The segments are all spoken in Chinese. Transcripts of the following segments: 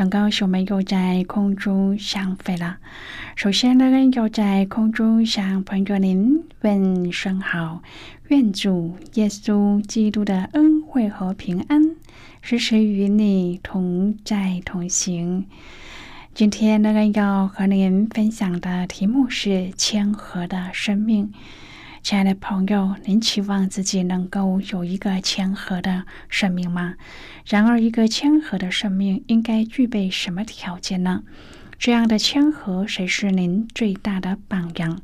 很高兴我们又在空中相会了。首先呢，要在空中向朋友您问声好，愿主耶稣基督的恩惠和平安时时与你同在同行。今天呢，要和您分享的题目是谦和的生命。亲爱的朋友，您期望自己能够有一个谦和的生命吗？然而，一个谦和的生命应该具备什么条件呢？这样的谦和，谁是您最大的榜样？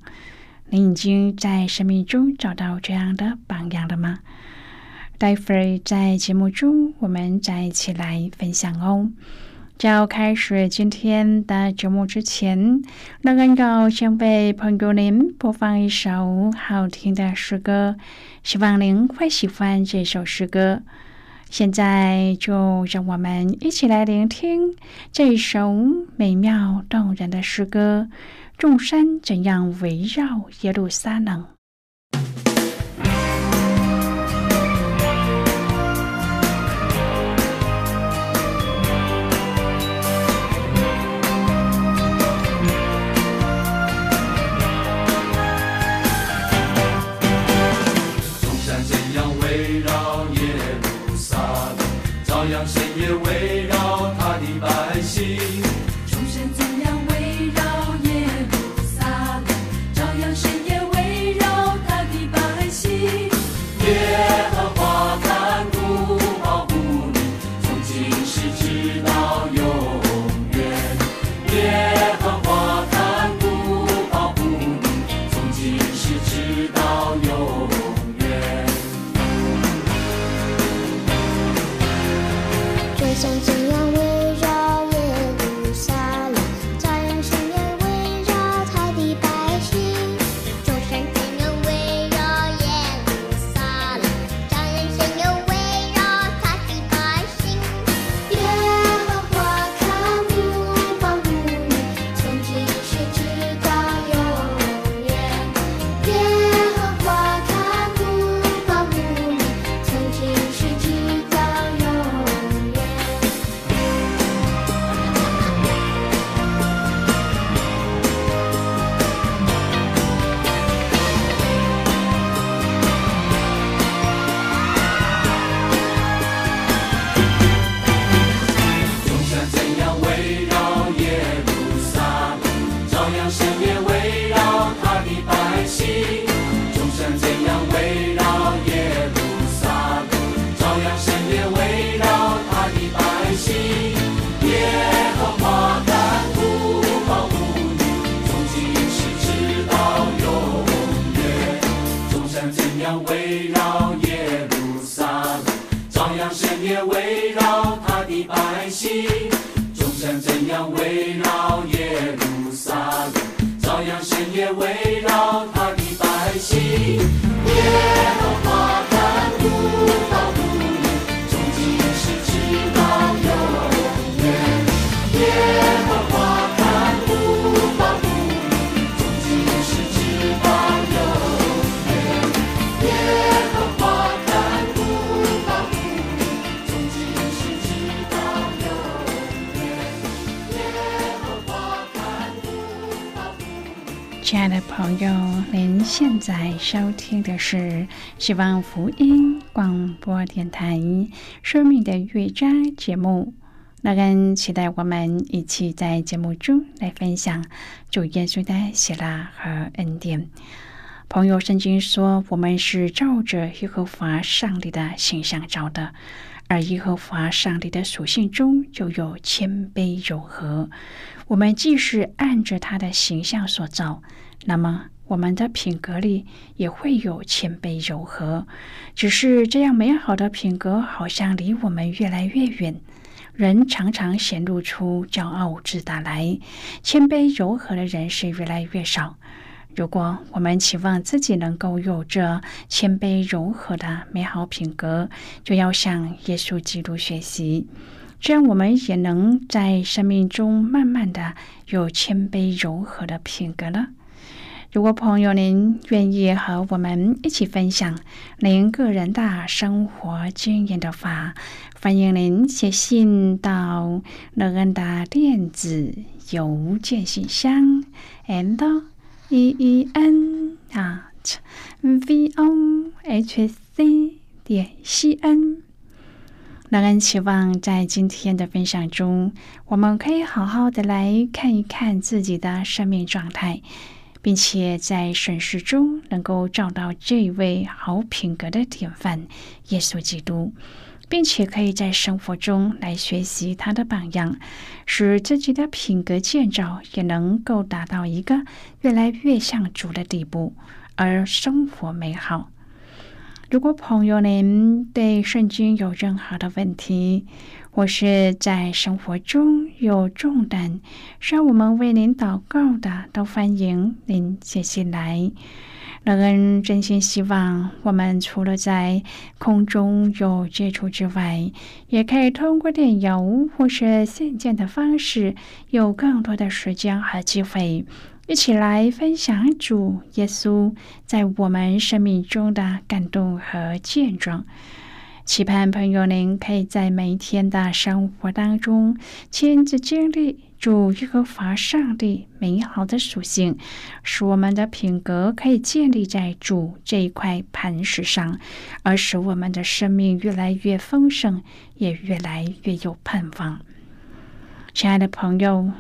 您已经在生命中找到这样的榜样了吗？待会儿在节目中，我们再一起来分享哦。在要开始今天的节目之前，那个要先为朋友您播放一首好听的诗歌，希望您会喜欢这首诗歌。现在就让我们一起来聆听这首美妙动人的诗歌：众山怎样围绕耶路撒冷？现在收听的是希望福音广播电台《生命的乐章》节目。那跟期待我们一起在节目中来分享主耶稣的喜乐和恩典。朋友，圣经说，我们是照着耶和华上帝的形象造的，而耶和华上帝的属性中就有谦卑柔和。我们既是按着他的形象所造，那么我们的品格里也会有谦卑柔和。只是这样美好的品格，好像离我们越来越远。人常常显露出骄傲自大来，谦卑柔和的人是越来越少。如果我们期望自己能够有着谦卑柔和的美好品格，就要向耶稣基督学习，这样我们也能在生命中慢慢的有谦卑柔和的品格了。如果朋友您愿意和我们一起分享您个人的生活经验的话，欢迎您写信到乐恩的电子邮件信箱，and e e n at v o h c 点 c n。乐恩期望在今天的分享中，我们可以好好的来看一看自己的生命状态。并且在审视中能够找到这位好品格的典范耶稣基督，并且可以在生活中来学习他的榜样，使自己的品格建造也能够达到一个越来越像主的地步，而生活美好。如果朋友您对圣经有任何的问题，或是在生活中有重担，需要我们为您祷告的，都欢迎您写信来。乐恩真心希望，我们除了在空中有接触之外，也可以通过电邮或是信件的方式，有更多的时间和机会，一起来分享主耶稣在我们生命中的感动和见证。期盼朋友您可以在每一天的生活当中亲自经历主耶和华上帝美好的属性，使我们的品格可以建立在主这一块磐石上，而使我们的生命越来越丰盛，也越来越有盼望。亲爱的朋友，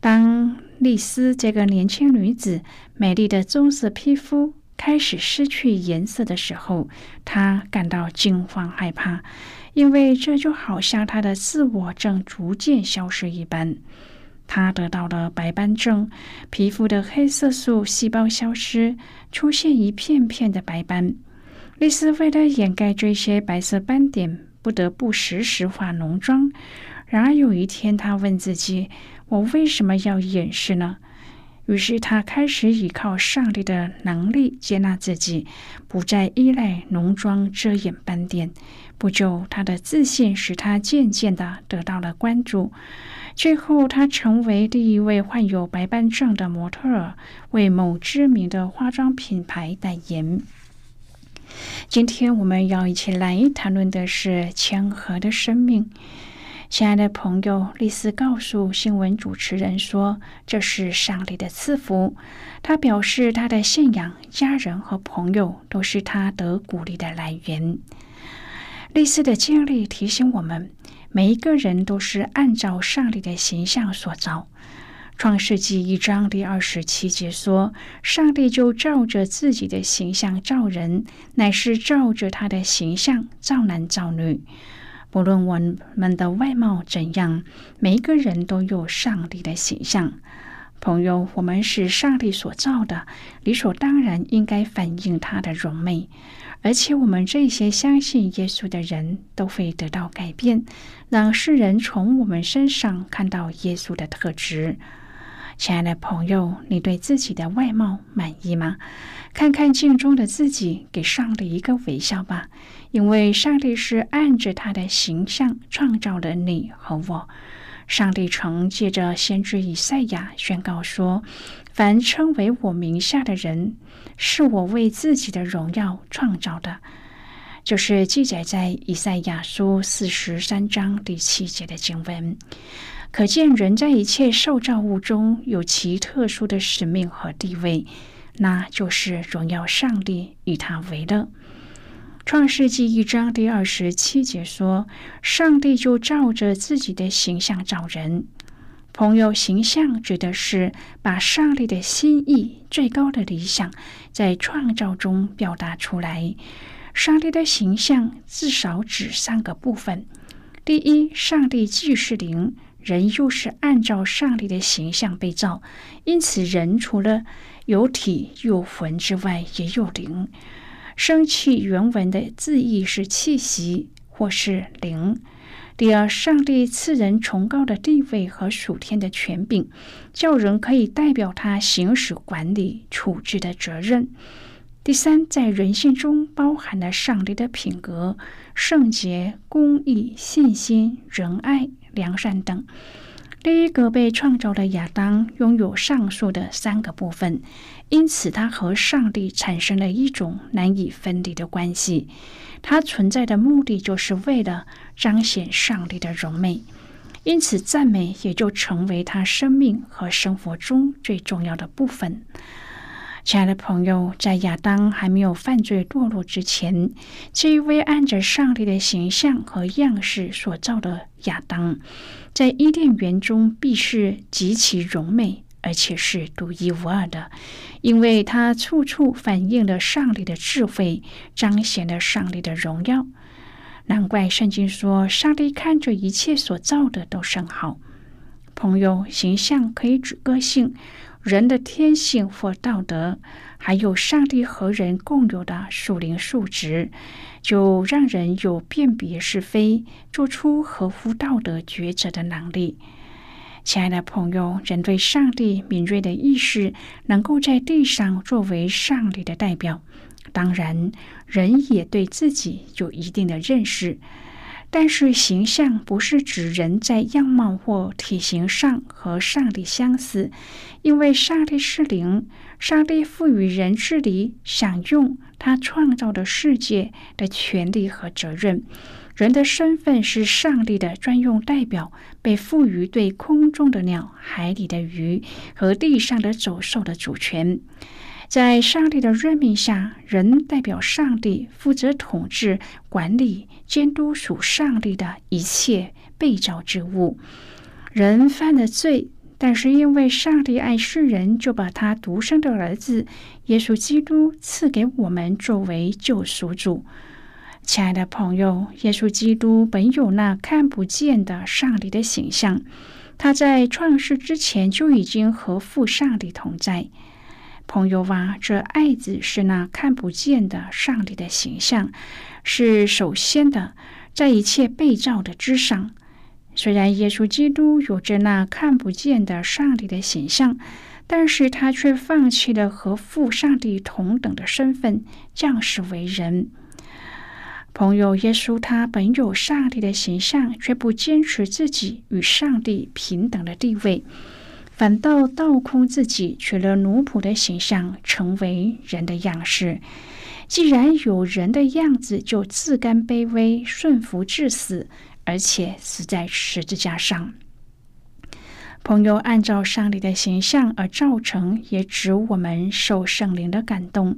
当丽丝这个年轻女子美丽的棕色皮肤。开始失去颜色的时候，他感到惊慌害怕，因为这就好像他的自我正逐渐消失一般。他得到了白斑症，皮肤的黑色素细胞消失，出现一片片的白斑。丽丝为了掩盖这些白色斑点，不得不时时化浓妆。然而有一天，他问自己：“我为什么要掩饰呢？”于是他开始依靠上帝的能力接纳自己，不再依赖浓妆遮掩斑点。不久，他的自信使他渐渐的得到了关注。最后，他成为第一位患有白斑症的模特儿，为某知名的化妆品牌代言。今天我们要一起来谈论的是谦和的生命。亲爱的朋友，丽丝告诉新闻主持人说：“这是上帝的赐福。”他表示，他的信仰、家人和朋友都是他得鼓励的来源。丽丝的经历提醒我们，每一个人都是按照上帝的形象所造。创世纪一章第二十七节说：“上帝就照着自己的形象造人，乃是照着他的形象造男造女。”无论我们的外貌怎样，每一个人都有上帝的形象。朋友，我们是上帝所造的，理所当然应该反映他的荣美。而且，我们这些相信耶稣的人都会得到改变，让世人从我们身上看到耶稣的特质。亲爱的朋友，你对自己的外貌满意吗？看看镜中的自己，给上帝一个微笑吧。因为上帝是按着他的形象创造了你和我。上帝曾借着先知以赛亚宣告说：“凡称为我名下的人，是我为自己的荣耀创造的。”就是记载在以赛亚书四十三章第七节的经文。可见人在一切受造物中有其特殊的使命和地位，那就是荣耀上帝，与他为乐。创世纪一章第二十七节说：“上帝就照着自己的形象造人。”朋友，形象指的是把上帝的心意、最高的理想在创造中表达出来。上帝的形象至少指三个部分：第一，上帝既是灵，人又是按照上帝的形象被造，因此人除了有体有魂之外，也有灵。生气原文的字义是气息或是灵。第二，上帝赐人崇高的地位和属天的权柄，叫人可以代表他行使管理处置的责任。第三，在人性中包含了上帝的品格、圣洁、公义、信心、仁爱、良善等。第一个被创造的亚当拥有上述的三个部分，因此他和上帝产生了一种难以分离的关系。他存在的目的就是为了彰显上帝的荣美，因此赞美也就成为他生命和生活中最重要的部分。亲爱的朋友，在亚当还没有犯罪堕落之前，这一位按着上帝的形象和样式所造的亚当，在伊甸园中必是极其荣美，而且是独一无二的，因为它处处反映了上帝的智慧，彰显了上帝的荣耀。难怪圣经说，上帝看着一切所造的都甚好。朋友，形象可以指个性。人的天性或道德，还有上帝和人共有的属灵素质，就让人有辨别是非、做出合乎道德抉择的能力。亲爱的朋友，人对上帝敏锐的意识，能够在地上作为上帝的代表。当然，人也对自己有一定的认识。但是，形象不是指人在样貌或体型上和上帝相似，因为上帝是灵，上帝赋予人治理、享用他创造的世界的权利和责任。人的身份是上帝的专用代表，被赋予对空中的鸟、海里的鱼和地上的走兽的主权。在上帝的任命下，人代表上帝，负责统治、管理、监督属上帝的一切被造之物。人犯了罪，但是因为上帝爱世人，就把他独生的儿子耶稣基督赐给我们作为救赎主。亲爱的朋友，耶稣基督本有那看不见的上帝的形象，他在创世之前就已经和父上帝同在。朋友啊，这爱子是那看不见的上帝的形象，是首先的，在一切被造的之上。虽然耶稣基督有着那看不见的上帝的形象，但是他却放弃了和父上帝同等的身份，降世为人。朋友，耶稣他本有上帝的形象，却不坚持自己与上帝平等的地位。反倒倒空自己，取了奴仆的形象，成为人的样式。既然有人的样子，就自甘卑微，顺服至死，而且死在十字架上。朋友，按照上帝的形象而造成，也指我们受圣灵的感动，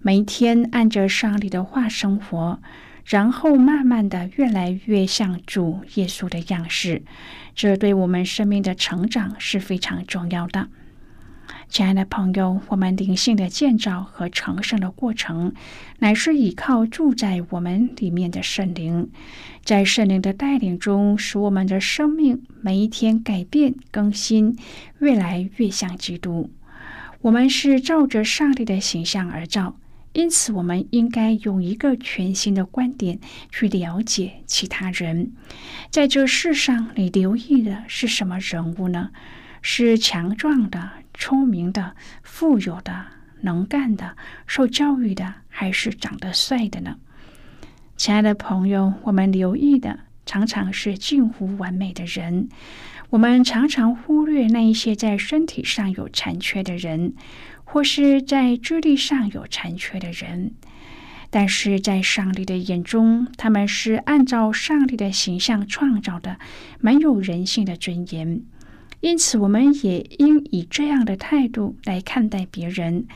每天按着上帝的话生活。然后慢慢的越来越像主耶稣的样式，这对我们生命的成长是非常重要的。亲爱的朋友，我们灵性的建造和成圣的过程，乃是依靠住在我们里面的圣灵，在圣灵的带领中，使我们的生命每一天改变更新，越来越像基督。我们是照着上帝的形象而造。因此，我们应该用一个全新的观点去了解其他人。在这世上，你留意的是什么人物呢？是强壮的、聪明的、富有的、能干的、受教育的，还是长得帅的呢？亲爱的朋友，我们留意的常常是近乎完美的人，我们常常忽略那一些在身体上有残缺的人。或是在智力上有残缺的人，但是在上帝的眼中，他们是按照上帝的形象创造的，蛮有人性的尊严。因此，我们也应以这样的态度来看待别人。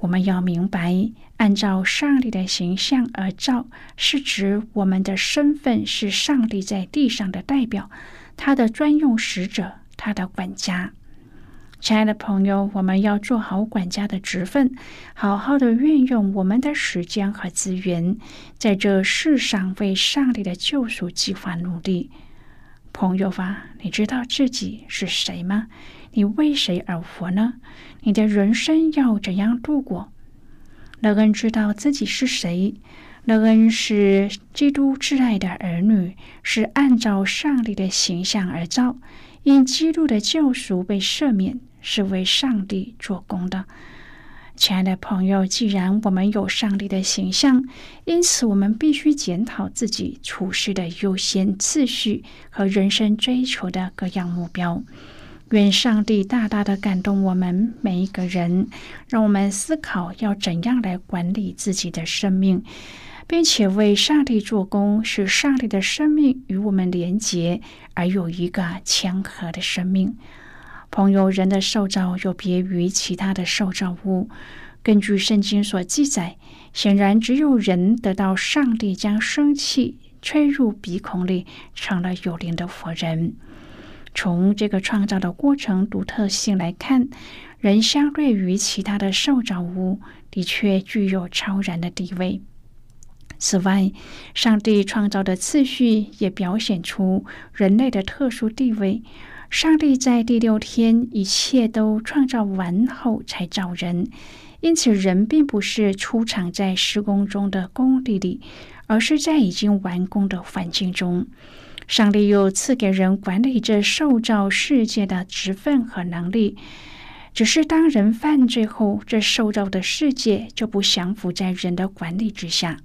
我们要明白，按照上帝的形象而造，是指我们的身份是上帝在地上的代表，他的专用使者，他的管家。亲爱的朋友，我们要做好管家的职分，好好的运用我们的时间和资源，在这世上为上帝的救赎计划努力。朋友啊，你知道自己是谁吗？你为谁而活呢？你的人生要怎样度过？乐恩知道自己是谁。乐恩是基督挚爱的儿女，是按照上帝的形象而造，因基督的救赎被赦免。是为上帝做工的，亲爱的朋友。既然我们有上帝的形象，因此我们必须检讨自己处事的优先次序和人生追求的各样目标。愿上帝大大的感动我们每一个人，让我们思考要怎样来管理自己的生命，并且为上帝做工，使上帝的生命与我们连结，而有一个谦和的生命。朋友，人的受造有别于其他的受造物。根据圣经所记载，显然只有人得到上帝将生气吹入鼻孔里，成了有灵的活人。从这个创造的过程独特性来看，人相对于其他的受造物，的确具有超然的地位。此外，上帝创造的次序也表现出人类的特殊地位。上帝在第六天一切都创造完后才造人，因此人并不是出场在施工中的工地里，而是在已经完工的环境中。上帝又赐给人管理这受造世界的职分和能力，只是当人犯罪后，这受造的世界就不降服在人的管理之下。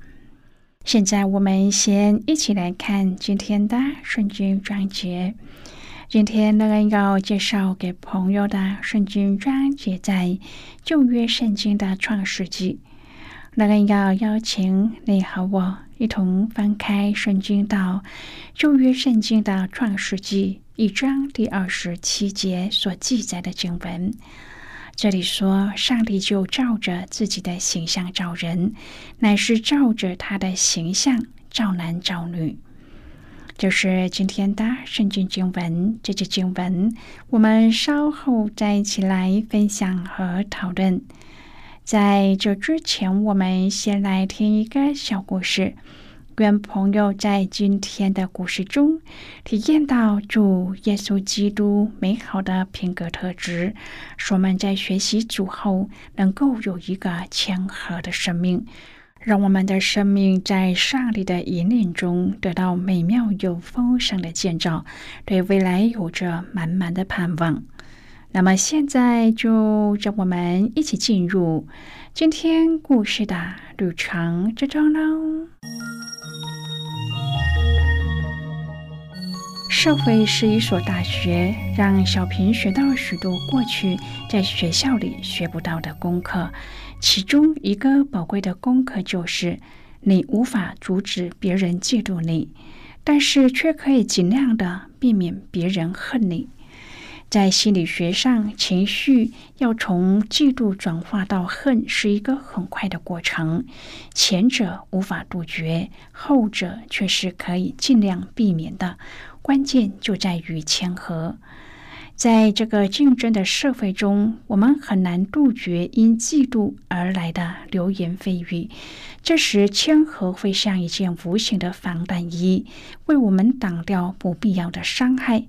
现在，我们先一起来看今天的圣经章节。今天乐恩要介绍给朋友的圣经章节在旧约圣经的创世纪。那人要邀请你和我一同翻开圣经到旧约圣经的创世纪一章第二十七节所记载的经文。这里说，上帝就照着自己的形象造人，乃是照着他的形象造男造女。就是今天的圣经经文，这节经文我们稍后再一起来分享和讨论。在这之前，我们先来听一个小故事，愿朋友在今天的故事中体验到主耶稣基督美好的品格特质，使我们在学习主后能够有一个谦和的生命。让我们的生命在上帝的引领中得到美妙又丰盛的建造，对未来有着满满的盼望。那么，现在就让我们一起进入今天故事的旅程之中喽。社会是一所大学，让小平学到了许多过去在学校里学不到的功课。其中一个宝贵的功课就是，你无法阻止别人嫉妒你，但是却可以尽量的避免别人恨你。在心理学上，情绪要从嫉妒转化到恨是一个很快的过程，前者无法杜绝，后者却是可以尽量避免的。关键就在于谦和。在这个竞争的社会中，我们很难杜绝因嫉妒而来的流言蜚语。这时，谦和会像一件无形的防弹衣，为我们挡掉不必要的伤害。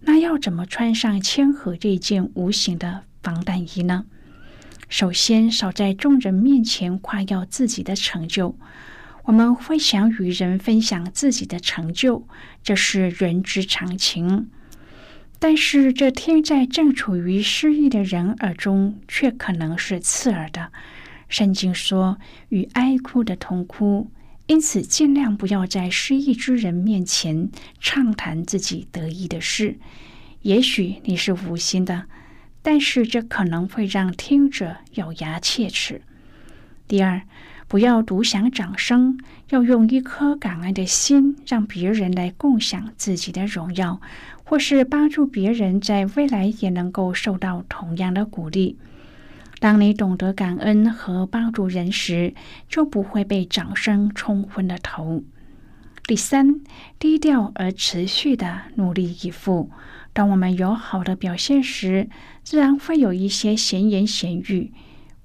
那要怎么穿上谦和这件无形的防弹衣呢？首先，少在众人面前夸耀自己的成就。我们会想与人分享自己的成就，这是人之常情。但是，这听在正处于失意的人耳中，却可能是刺耳的。圣经说：“与哀哭的同哭。”因此，尽量不要在失意之人面前畅谈自己得意的事。也许你是无心的，但是这可能会让听者咬牙切齿。第二，不要独享掌声，要用一颗感恩的心，让别人来共享自己的荣耀。或是帮助别人在未来也能够受到同样的鼓励。当你懂得感恩和帮助人时，就不会被掌声冲昏了头。第三，低调而持续的努力以赴。当我们有好的表现时，自然会有一些闲言闲语。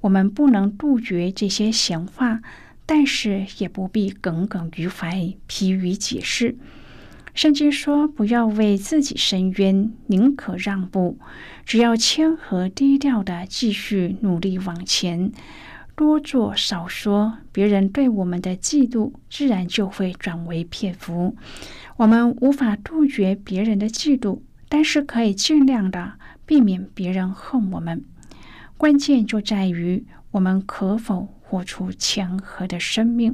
我们不能杜绝这些闲话，但是也不必耿耿于怀、疲于解释。圣经说：“不要为自己伸冤，宁可让步。只要谦和低调的继续努力往前，多做少说，别人对我们的嫉妒自然就会转为佩服。我们无法杜绝别人的嫉妒，但是可以尽量的避免别人恨我们。关键就在于我们可否活出谦和的生命。”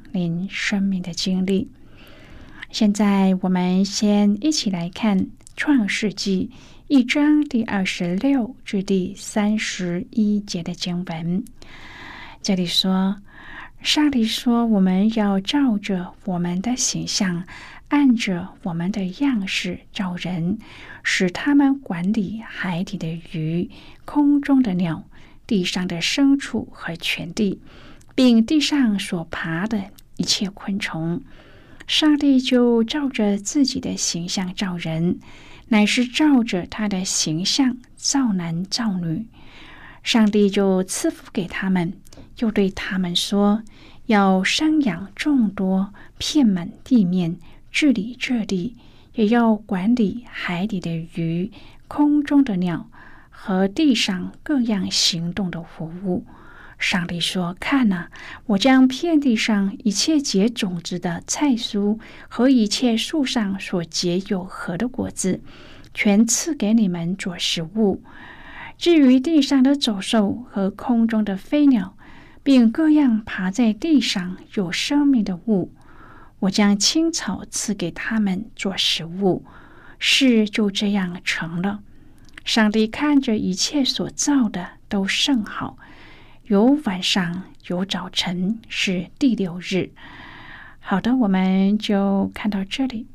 您生命的经历。现在，我们先一起来看《创世纪》一章第二十六至第三十一节的经文。这里说：“上帝说，我们要照着我们的形象，按着我们的样式造人，使他们管理海底的鱼、空中的鸟、地上的牲畜和全地，并地上所爬的。”一切昆虫，上帝就照着自己的形象造人，乃是照着他的形象造男造女。上帝就赐福给他们，又对他们说：“要生养众多，遍满地面，治理这地，也要管理海底的鱼、空中的鸟和地上各样行动的活物。”上帝说：“看呐，我将遍地上一切结种子的菜蔬和一切树上所结有核的果子，全赐给你们做食物。至于地上的走兽和空中的飞鸟，并各样爬在地上有生命的物，我将青草赐给他们做食物。事就这样成了。上帝看着一切所造的都甚好。”有晚上，有早晨，是第六日。好的，我们就看到这里。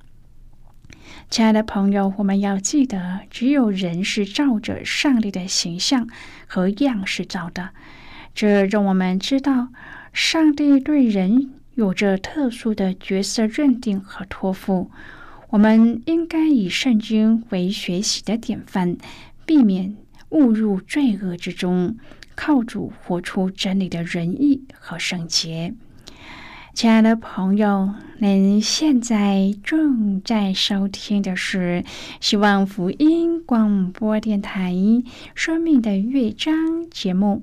亲爱的朋友，我们要记得，只有人是照着上帝的形象和样式造的。这让我们知道，上帝对人有着特殊的角色认定和托付。我们应该以圣经为学习的典范，避免误入罪恶之中。靠主活出真理的仁义和圣洁，亲爱的朋友，您现在正在收听的是希望福音广播电台《生命的乐章》节目。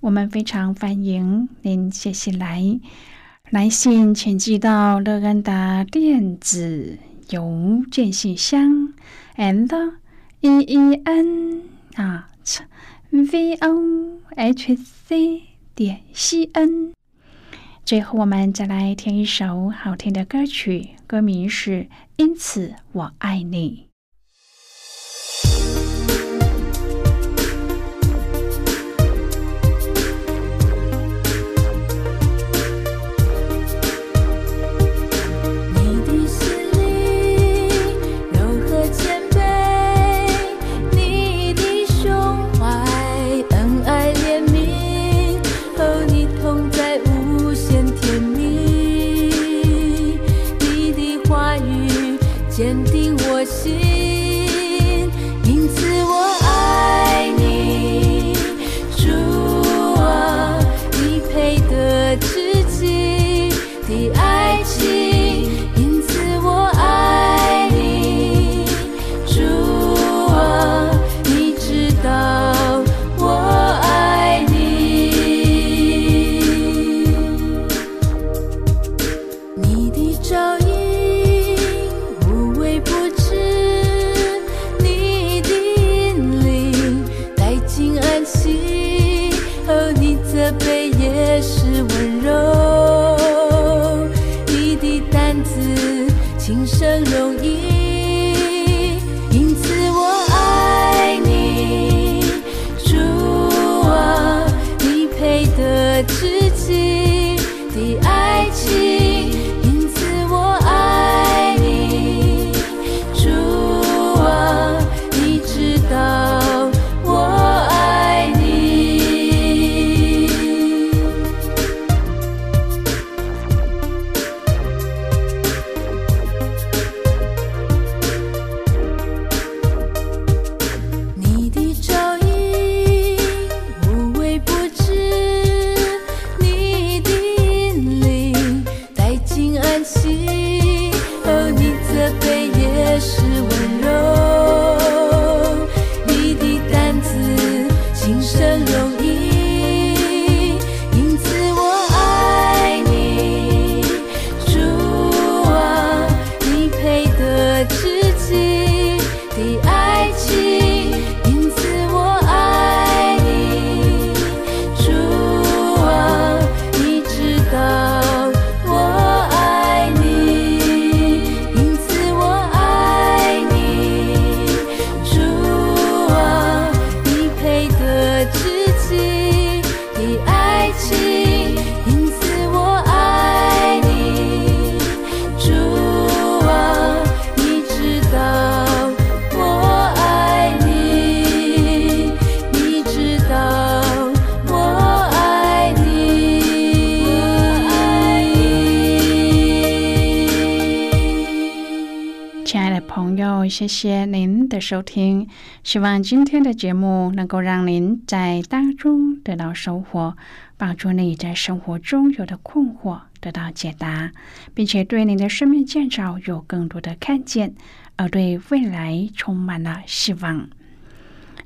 我们非常欢迎您写信来，来信请寄到乐安达电子邮件信箱，and e e n 啊。V o h c 点 c n。最后，我们再来听一首好听的歌曲，歌名是《因此我爱你》。谢谢您的收听，希望今天的节目能够让您在当中得到收获，帮助你在生活中有的困惑得到解答，并且对你的生命建造有更多的看见，而对未来充满了希望。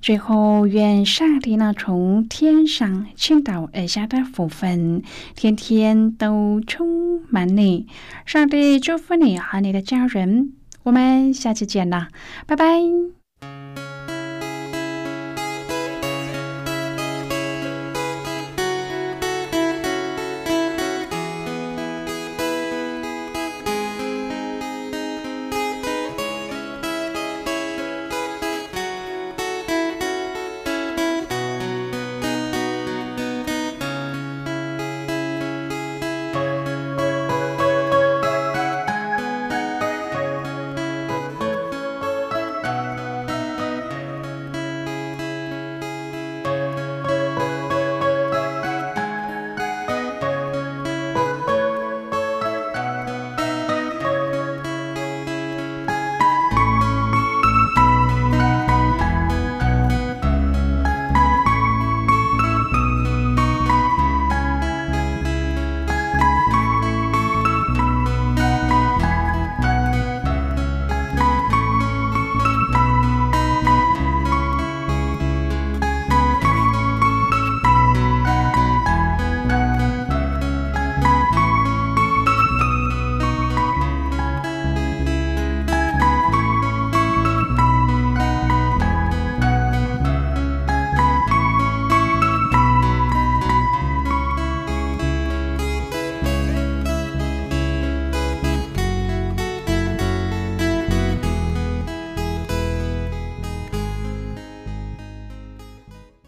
最后，愿上帝呢从天上倾倒而下的福分，天天都充满你。上帝祝福你和你的家人。我们下期见啦，拜拜。